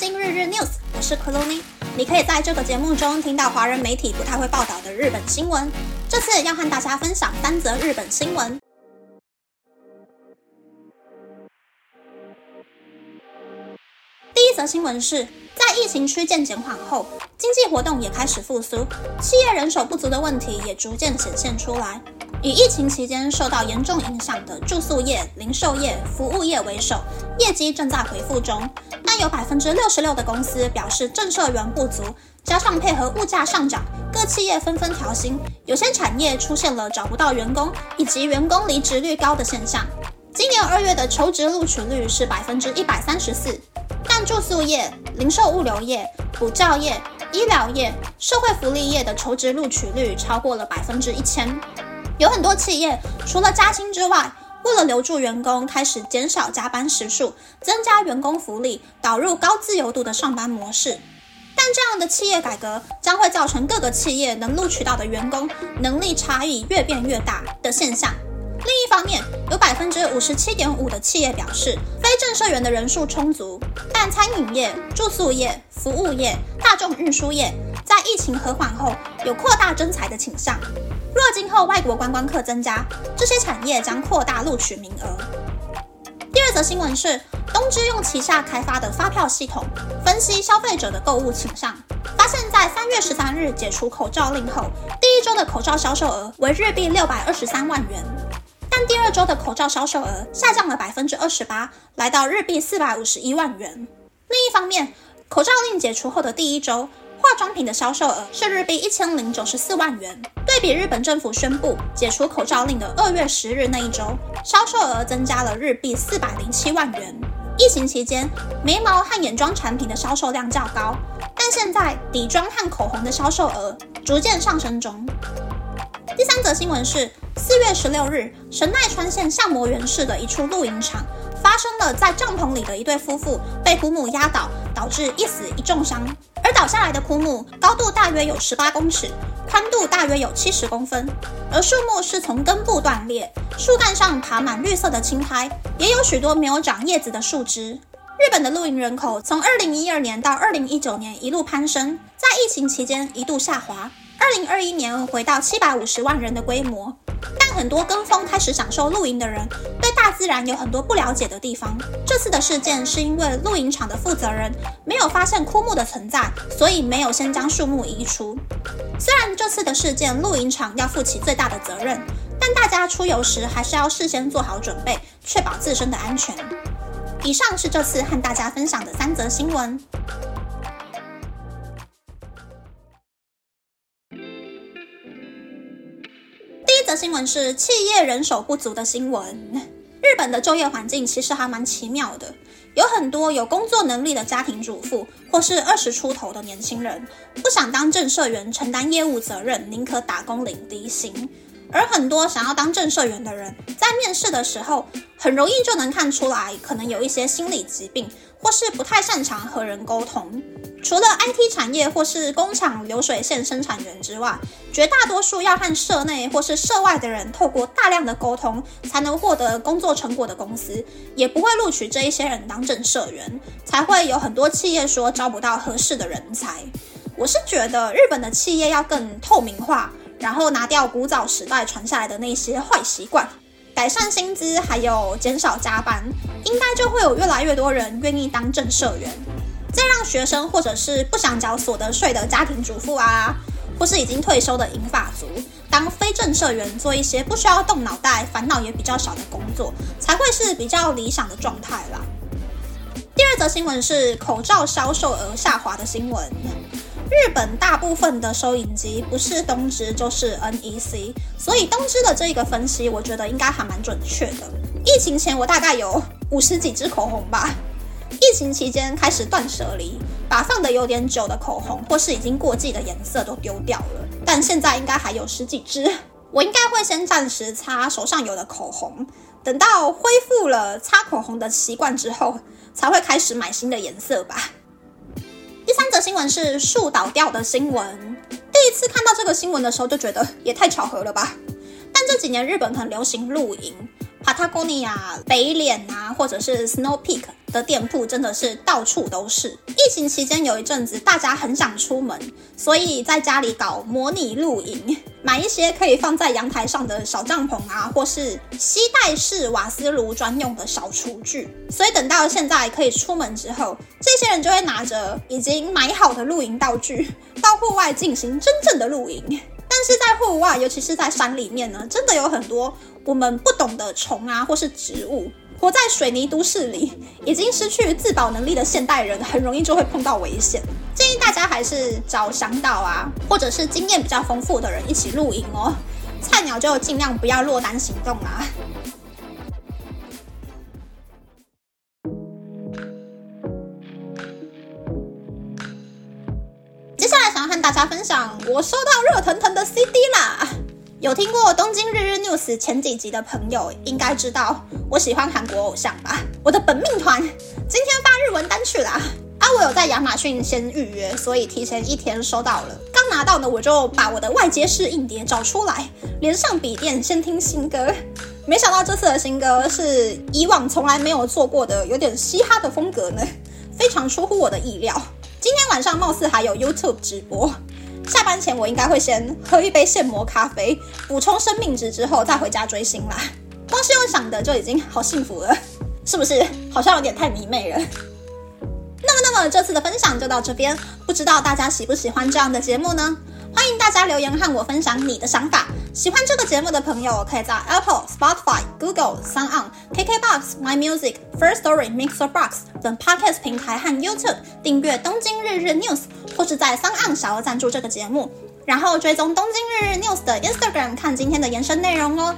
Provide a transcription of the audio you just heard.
今日日 news，我是 k l o n i 你可以在这个节目中听到华人媒体不太会报道的日本新闻。这次要和大家分享三则日本新闻。第一则新闻是在疫情趋渐减缓后，经济活动也开始复苏，企业人手不足的问题也逐渐显现出来。以疫情期间受到严重影响的住宿业、零售业、服务业为首，业绩正在回复中。但有百分之六十六的公司表示正社员不足，加上配合物价上涨，各企业纷纷调薪，有些产业出现了找不到员工以及员工离职率高的现象。今年二月的求职录取率是百分之一百三十四，但住宿业、零售物流业、补教业、医疗业、社会福利业的求职录取率超过了百分之一千。有很多企业除了加薪之外，为了留住员工，开始减少加班时数，增加员工福利，导入高自由度的上班模式。但这样的企业改革将会造成各个企业能录取到的员工能力差异越变越大的现象。另一方面，有百分之五十七点五的企业表示，非正社员的人数充足，但餐饮业、住宿业、服务业、大众运输业在疫情和缓后有扩大征才的倾向。若今后外国观光客增加，这些产业将扩大录取名额。第二则新闻是，东芝用旗下开发的发票系统分析消费者的购物倾向，发现，在三月十三日解除口罩令后，第一周的口罩销售额为日币六百二十三万元，但第二周的口罩销售额下降了百分之二十八，来到日币四百五十一万元。另一方面，口罩令解除后的第一周。化妆品的销售额是日币一千零九十四万元，对比日本政府宣布解除口罩令的二月十日那一周，销售额增加了日币四百零七万元。疫情期间，眉毛和眼妆产品的销售量较高，但现在底妆和口红的销售额逐渐上升中。第三则新闻是四月十六日，神奈川县相模原市的一处露营场发生了在帐篷里的一对夫妇被枯木压倒，导致一死一重伤。而倒下来的枯木高度大约有十八公尺，宽度大约有七十公分，而树木是从根部断裂，树干上爬满绿色的青苔，也有许多没有长叶子的树枝。日本的露营人口从二零一二年到二零一九年一路攀升，在疫情期间一度下滑，二零二一年回到七百五十万人的规模。但很多跟风开始享受露营的人，对大自然有很多不了解的地方。这次的事件是因为露营场的负责人没有发现枯木的存在，所以没有先将树木移除。虽然这次的事件露营场要负起最大的责任，但大家出游时还是要事先做好准备，确保自身的安全。以上是这次和大家分享的三则新闻。新闻是企业人手不足的新闻。日本的就业环境其实还蛮奇妙的，有很多有工作能力的家庭主妇，或是二十出头的年轻人，不想当正社员承担业务责任，宁可打工领低薪。而很多想要当正社员的人，在面试的时候，很容易就能看出来，可能有一些心理疾病，或是不太擅长和人沟通。除了 IT 产业或是工厂流水线生产员之外，绝大多数要和社内或是社外的人透过大量的沟通才能获得工作成果的公司，也不会录取这一些人当正社员，才会有很多企业说招不到合适的人才。我是觉得日本的企业要更透明化，然后拿掉古早时代传下来的那些坏习惯，改善薪资，还有减少加班，应该就会有越来越多人愿意当正社员。再让学生或者是不想缴所得税的家庭主妇啊，或是已经退休的银发族，当非正社员做一些不需要动脑袋、烦恼也比较少的工作，才会是比较理想的状态啦。第二则新闻是口罩销售额下滑的新闻。日本大部分的收银机不是东芝就是 NEC，所以东芝的这一个分析，我觉得应该还蛮准确的。疫情前我大概有五十几支口红吧。疫情期间开始断舍离，把放的有点久的口红或是已经过季的颜色都丢掉了。但现在应该还有十几支，我应该会先暂时擦手上有的口红，等到恢复了擦口红的习惯之后，才会开始买新的颜色吧。第三则新闻是树倒掉的新闻。第一次看到这个新闻的时候，就觉得也太巧合了吧。但这几年日本很流行露营。巴塔哥尼亚、北脸啊，或者是 Snow Peak 的店铺真的是到处都是。疫情期间有一阵子大家很想出门，所以在家里搞模拟露营，买一些可以放在阳台上的小帐篷啊，或是吸带式瓦斯炉专用的小厨具。所以等到现在可以出门之后，这些人就会拿着已经买好的露营道具到户外进行真正的露营。但是在户外，尤其是在山里面呢，真的有很多。我们不懂的虫啊，或是植物，活在水泥都市里，已经失去自保能力的现代人，很容易就会碰到危险。建议大家还是找向导啊，或者是经验比较丰富的人一起露营哦。菜鸟就尽量不要落单行动啦。下来想要和大家分享，我收到热腾腾的 CD 啦。有听过东京日日 news 前几集的朋友，应该知道我喜欢韩国偶像吧？我的本命团今天发日文单曲啦！啊，我有在亚马逊先预约，所以提前一天收到了。刚拿到呢，我就把我的外接式硬碟找出来，连上笔电先听新歌。没想到这次的新歌是以往从来没有做过的，有点嘻哈的风格呢，非常出乎我的意料。今天晚上貌似还有 YouTube 直播。下班前我应该会先喝一杯现磨咖啡，补充生命值之后再回家追星啦。光是用想的就已经好幸福了，是不是？好像有点太迷妹了。那么，那么这次的分享就到这边，不知道大家喜不喜欢这样的节目呢？欢迎大家留言和我分享你的想法。喜欢这个节目的朋友，可以在 Apple、Spotify、Google、s o n On、KKBox、My Music、First Story、Mixer Box 等 Podcast 平台和 YouTube 订阅《东京日日 News》，或是在 s o n On 小额赞助这个节目，然后追踪《东京日日 News》的 Instagram 看今天的延伸内容哦。